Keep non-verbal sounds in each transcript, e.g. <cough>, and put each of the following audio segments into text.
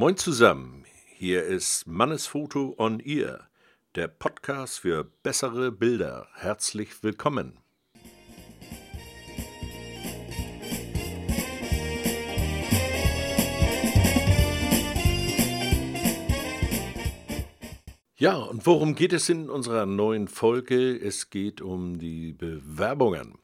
Moin zusammen, hier ist Mannesfoto on Ear, der Podcast für bessere Bilder. Herzlich willkommen. Ja, und worum geht es in unserer neuen Folge? Es geht um die Bewerbungen.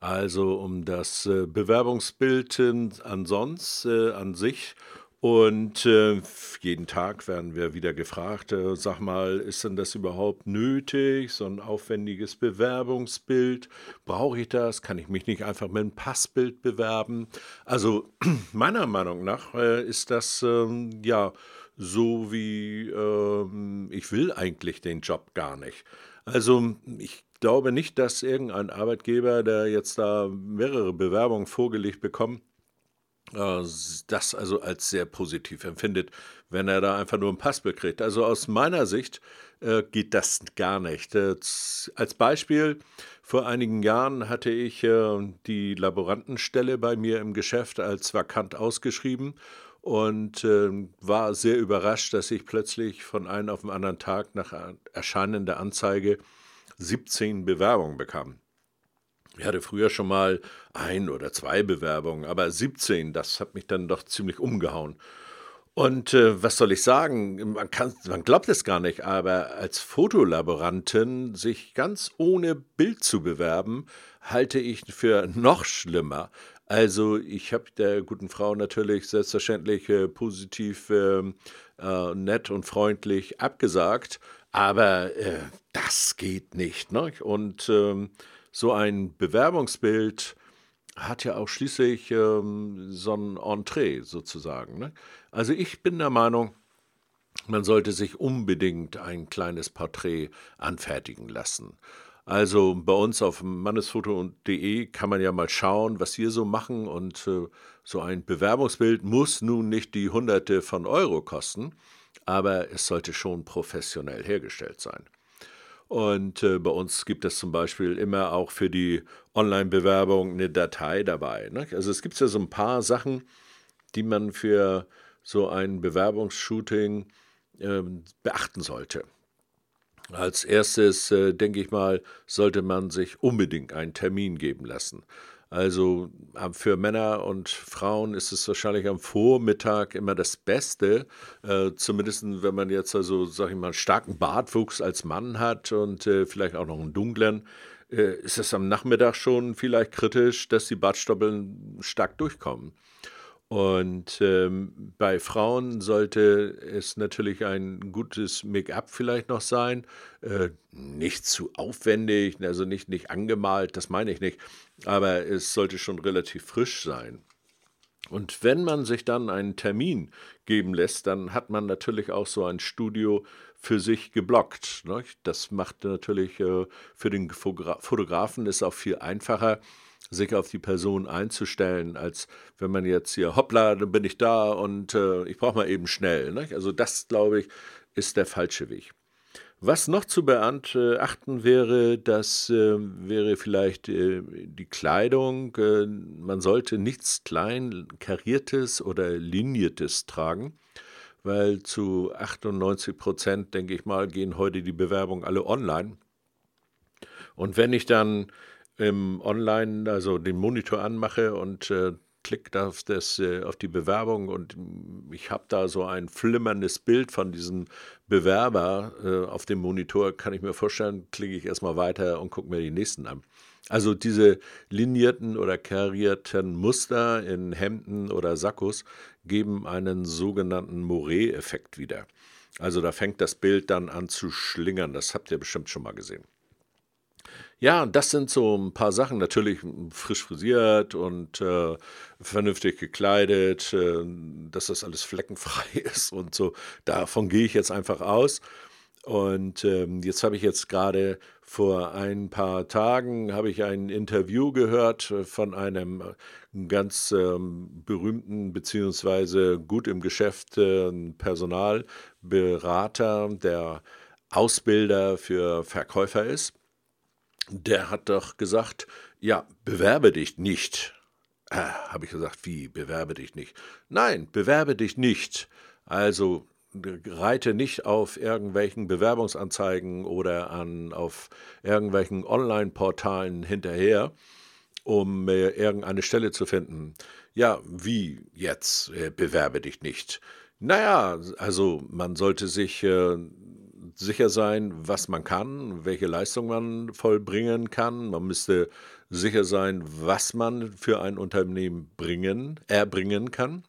Also um das äh, Bewerbungsbild äh, ansonsten äh, an sich und äh, jeden Tag werden wir wieder gefragt, äh, sag mal, ist denn das überhaupt nötig, so ein aufwendiges Bewerbungsbild? Brauche ich das? Kann ich mich nicht einfach mit einem Passbild bewerben? Also <clears throat> meiner Meinung nach äh, ist das ähm, ja so wie ähm, ich will eigentlich den Job gar nicht. Also ich glaube nicht, dass irgendein Arbeitgeber, der jetzt da mehrere Bewerbungen vorgelegt bekommt, das also als sehr positiv empfindet, wenn er da einfach nur ein Passbild kriegt. Also aus meiner Sicht äh, geht das gar nicht. Äh, als Beispiel, vor einigen Jahren hatte ich äh, die Laborantenstelle bei mir im Geschäft als vakant ausgeschrieben und ähm, war sehr überrascht, dass ich plötzlich von einem auf den anderen Tag nach Erscheinen der Anzeige 17 Bewerbungen bekam. Ich hatte früher schon mal ein oder zwei Bewerbungen, aber 17, das hat mich dann doch ziemlich umgehauen. Und äh, was soll ich sagen? Man, kann, man glaubt es gar nicht, aber als Fotolaborantin sich ganz ohne Bild zu bewerben, halte ich für noch schlimmer. Also ich habe der guten Frau natürlich selbstverständlich äh, positiv, äh, äh, nett und freundlich abgesagt, aber äh, das geht nicht. Ne? Und ähm, so ein Bewerbungsbild hat ja auch schließlich ähm, so ein Entree sozusagen. Ne? Also ich bin der Meinung, man sollte sich unbedingt ein kleines Porträt anfertigen lassen. Also bei uns auf mannesfoto.de kann man ja mal schauen, was wir so machen und äh, so ein Bewerbungsbild muss nun nicht die Hunderte von Euro kosten, aber es sollte schon professionell hergestellt sein. Und äh, bei uns gibt es zum Beispiel immer auch für die Online-Bewerbung eine Datei dabei. Ne? Also es gibt ja so ein paar Sachen, die man für so ein Bewerbungsshooting äh, beachten sollte. Als erstes, äh, denke ich mal, sollte man sich unbedingt einen Termin geben lassen. Also für Männer und Frauen ist es wahrscheinlich am Vormittag immer das Beste, äh, zumindest wenn man jetzt also, sag ich mal, einen starken Bartwuchs als Mann hat und äh, vielleicht auch noch einen dunklen, äh, ist es am Nachmittag schon vielleicht kritisch, dass die Bartstoppeln stark durchkommen. Und ähm, bei Frauen sollte es natürlich ein gutes Make-up vielleicht noch sein. Äh, nicht zu aufwendig, also nicht, nicht angemalt, das meine ich nicht. Aber es sollte schon relativ frisch sein. Und wenn man sich dann einen Termin geben lässt, dann hat man natürlich auch so ein Studio für sich geblockt. Ne? Das macht natürlich äh, für den Fotografen ist auch viel einfacher sich auf die Person einzustellen, als wenn man jetzt hier, hoppla, dann bin ich da und äh, ich brauche mal eben schnell. Ne? Also das, glaube ich, ist der falsche Weg. Was noch zu beachten wäre, das äh, wäre vielleicht äh, die Kleidung. Äh, man sollte nichts klein, kariertes oder liniertes tragen, weil zu 98 Prozent, denke ich mal, gehen heute die Bewerbungen alle online. Und wenn ich dann im Online, also den Monitor anmache und klicke auf, das, äh, auf die Bewerbung und ich habe da so ein flimmerndes Bild von diesem Bewerber äh, auf dem Monitor, kann ich mir vorstellen, klicke ich erstmal weiter und gucke mir die nächsten an. Also diese linierten oder karierten Muster in Hemden oder Sakkos geben einen sogenannten Moret-Effekt wieder. Also da fängt das Bild dann an zu schlingern. Das habt ihr bestimmt schon mal gesehen. Ja, das sind so ein paar Sachen. Natürlich frisch frisiert und äh, vernünftig gekleidet, äh, dass das alles fleckenfrei <laughs> ist und so. Davon gehe ich jetzt einfach aus. Und ähm, jetzt habe ich jetzt gerade vor ein paar Tagen habe ich ein Interview gehört von einem ganz ähm, berühmten beziehungsweise gut im Geschäft äh, Personalberater, der Ausbilder für Verkäufer ist der hat doch gesagt, ja, bewerbe dich nicht. Äh, Habe ich gesagt, wie, bewerbe dich nicht? Nein, bewerbe dich nicht. Also reite nicht auf irgendwelchen Bewerbungsanzeigen oder an, auf irgendwelchen Online-Portalen hinterher, um äh, irgendeine Stelle zu finden. Ja, wie jetzt? Äh, bewerbe dich nicht. Naja, also man sollte sich äh, sicher sein, was man kann, welche Leistung man vollbringen kann. Man müsste sicher sein, was man für ein Unternehmen bringen, erbringen kann.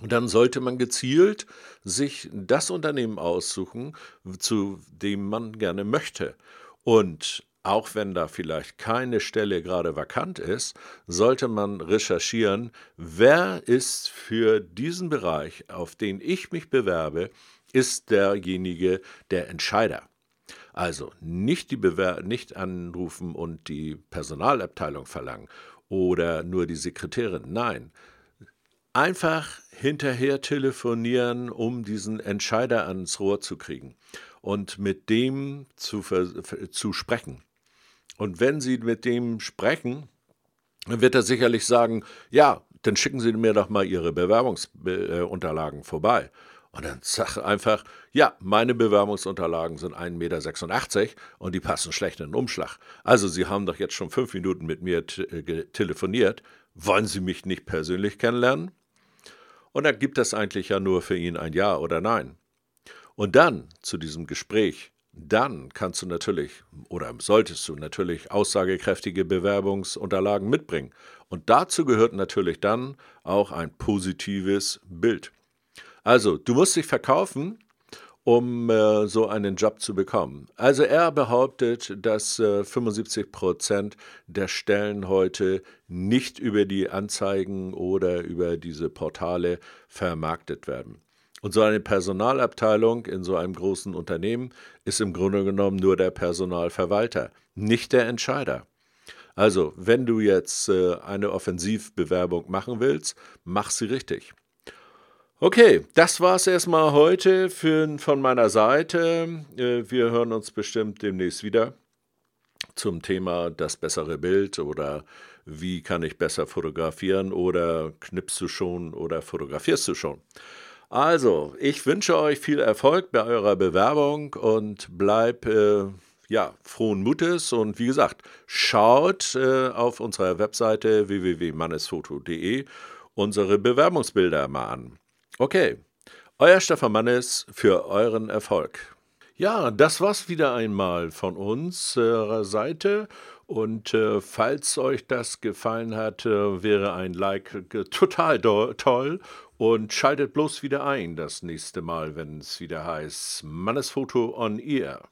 Und dann sollte man gezielt sich das Unternehmen aussuchen, zu dem man gerne möchte. Und auch wenn da vielleicht keine Stelle gerade vakant ist, sollte man recherchieren, wer ist für diesen Bereich, auf den ich mich bewerbe, ist derjenige der Entscheider. Also nicht, die Bewer nicht anrufen und die Personalabteilung verlangen oder nur die Sekretärin. Nein, einfach hinterher telefonieren, um diesen Entscheider ans Rohr zu kriegen und mit dem zu, zu sprechen. Und wenn Sie mit dem sprechen, dann wird er sicherlich sagen, ja, dann schicken Sie mir doch mal Ihre Bewerbungsunterlagen vorbei. Und dann sag einfach, ja, meine Bewerbungsunterlagen sind 1,86 Meter und die passen schlecht in den Umschlag. Also Sie haben doch jetzt schon fünf Minuten mit mir äh, telefoniert. Wollen Sie mich nicht persönlich kennenlernen? Und dann gibt es eigentlich ja nur für ihn ein Ja oder Nein. Und dann zu diesem Gespräch, dann kannst du natürlich oder solltest du natürlich aussagekräftige Bewerbungsunterlagen mitbringen. Und dazu gehört natürlich dann auch ein positives Bild. Also, du musst dich verkaufen, um äh, so einen Job zu bekommen. Also er behauptet, dass äh, 75 Prozent der Stellen heute nicht über die Anzeigen oder über diese Portale vermarktet werden. Und so eine Personalabteilung in so einem großen Unternehmen ist im Grunde genommen nur der Personalverwalter, nicht der Entscheider. Also, wenn du jetzt äh, eine Offensivbewerbung machen willst, mach sie richtig. Okay, das war es erstmal heute für, von meiner Seite. Äh, wir hören uns bestimmt demnächst wieder zum Thema das bessere Bild oder wie kann ich besser fotografieren oder knippst du schon oder fotografierst du schon. Also, ich wünsche euch viel Erfolg bei eurer Bewerbung und bleib äh, ja, frohen Mutes und wie gesagt, schaut äh, auf unserer Webseite www.mannesfoto.de unsere Bewerbungsbilder mal an. Okay, euer Stefan Mannes für euren Erfolg. Ja, das war's wieder einmal von unserer Seite. Und äh, falls euch das gefallen hat, äh, wäre ein Like total toll. Und schaltet bloß wieder ein das nächste Mal, wenn es wieder heißt Mannesfoto on Ear.